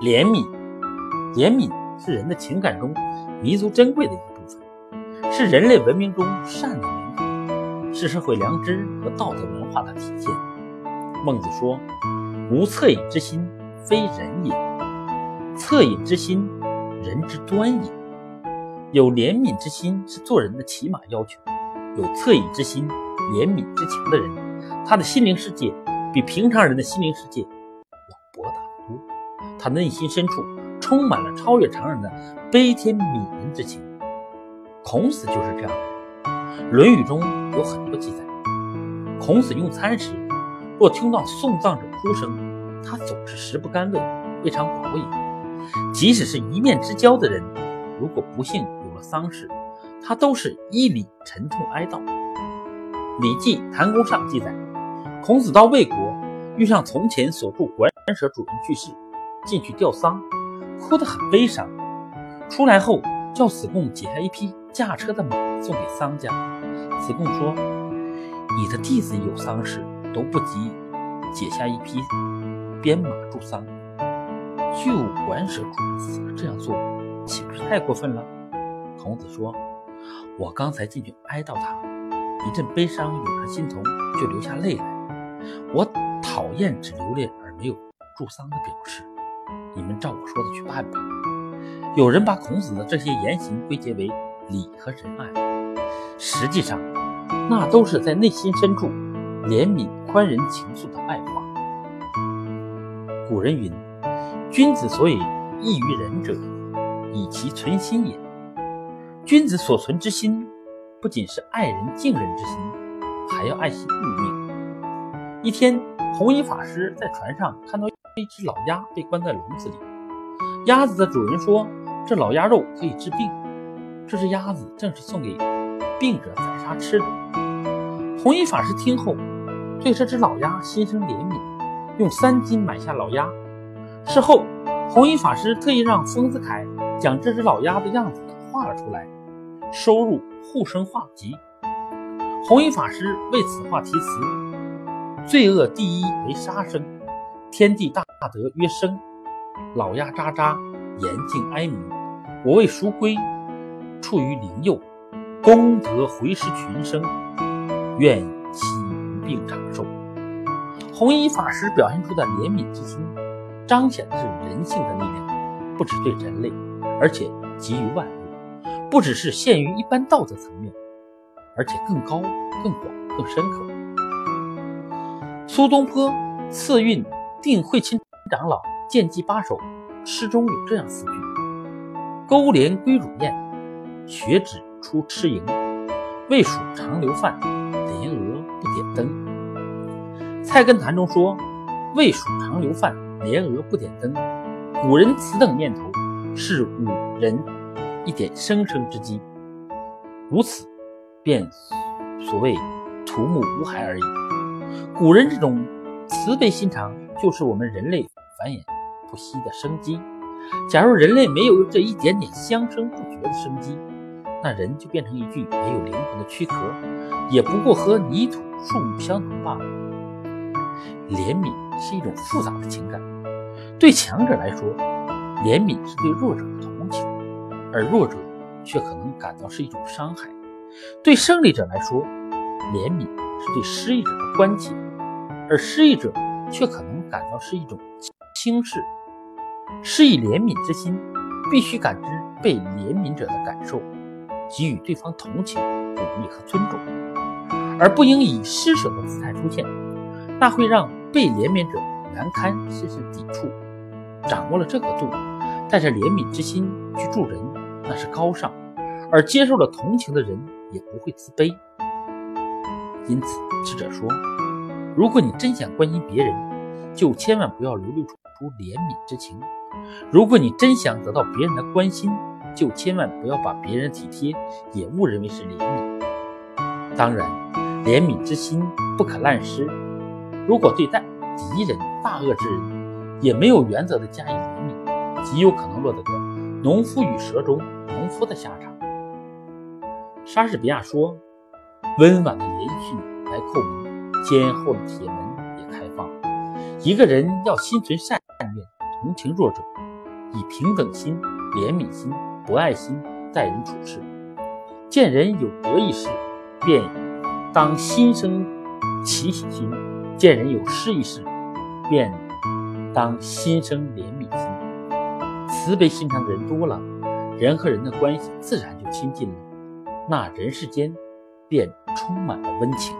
怜悯，怜悯是人的情感中弥足珍贵的一部分，是人类文明中善的源头，是社会良知和道德文化的体现。孟子说：“无恻隐之心，非人也；恻隐之心，人之端也。”有怜悯之心是做人的起码要求。有恻隐之心、怜悯之情的人，他的心灵世界比平常人的心灵世界要博大得多。他内心深处充满了超越常人的悲天悯人之情。孔子就是这样的，《论语》中有很多记载。孔子用餐时，若听到送葬者哭声，他总是食不甘乐，未尝饱也。即使是一面之交的人，如果不幸有了丧事，他都是一礼沉痛哀悼。《礼记·檀公上》记载，孔子到魏国，遇上从前所住馆舍主人去世。进去吊丧，哭得很悲伤。出来后，叫子贡解下一匹驾车的马送给丧家。子贡说：“你的弟子有丧事，都不及解下一匹鞭马助丧。就管舍主人死了这样做，岂不是太过分了？”孔子说：“我刚才进去哀悼他，一阵悲伤涌上心头，就流下泪来。我讨厌只流泪而没有助丧的表示。”你们照我说的去办吧。有人把孔子的这些言行归结为礼和仁爱，实际上那都是在内心深处怜悯宽仁情愫的爱化。古人云：“君子所以异于仁者，以其存心也。”君子所存之心，不仅是爱人敬人之心，还要爱惜物命。一天，弘一法师在船上看到。一只老鸭被关在笼子里，鸭子的主人说：“这老鸭肉可以治病。”这只鸭子正是送给病者宰杀吃的。弘一法师听后，对这只老鸭心生怜悯，用三金买下老鸭。事后，弘一法师特意让丰子恺将这只老鸭的样子画了出来，收入护生画集。弘一法师为此画题词：“罪恶第一为杀生。”天地大大德曰生，老鸭喳喳，严静哀鸣。我为赎归，处于灵佑，功德回师群生，愿其无病长寿。弘一法师表现出的怜悯之心，彰显的是人性的力量，不只对人类，而且给予万物，不只是限于一般道德层面，而且更高、更广、更深刻。苏东坡赐韵。定慧清长老见记八首诗中有这样四句：“钩镰归乳燕，雪止出吃蝇。未数长留饭，莲娥不点灯。”菜根谭中说：“未数长留饭，莲娥不点灯。”古人此等念头，是古人一点生生之机。如此，便所谓图木无害而已。古人这种慈悲心肠。就是我们人类繁衍不息的生机。假如人类没有这一点点相生不绝的生机，那人就变成一具没有灵魂的躯壳，也不过和泥土、树木相同罢了。怜悯是一种复杂的情感，对强者来说，怜悯是对弱者的同情，而弱者却可能感到是一种伤害；对胜利者来说，怜悯是对失意者的关切，而失意者却可能。感到是一种轻视，施以怜悯之心，必须感知被怜悯者的感受，给予对方同情、鼓励和尊重，而不应以施舍的姿态出现，那会让被怜悯者难堪，甚至抵触。掌握了这个度，带着怜悯之心去助人，那是高尚；而接受了同情的人也不会自卑。因此，智者说：如果你真想关心别人，就千万不要流露出出怜悯之情。如果你真想得到别人的关心，就千万不要把别人的体贴也误认为是怜悯。当然，怜悯之心不可滥施。如果对待敌人、大恶之人，也没有原则的加以怜悯，极有可能落得个农夫与蛇中农夫的下场。莎士比亚说：“温婉的连续来叩门，坚厚的铁门也开放。”一个人要心存善念，同情弱者，以平等心、怜悯心、博爱心待人处事。见人有得意事，便当心生奇喜心；见人有失意事，便当心生怜悯心。慈悲心肠的人多了，人和人的关系自然就亲近了，那人世间便充满了温情。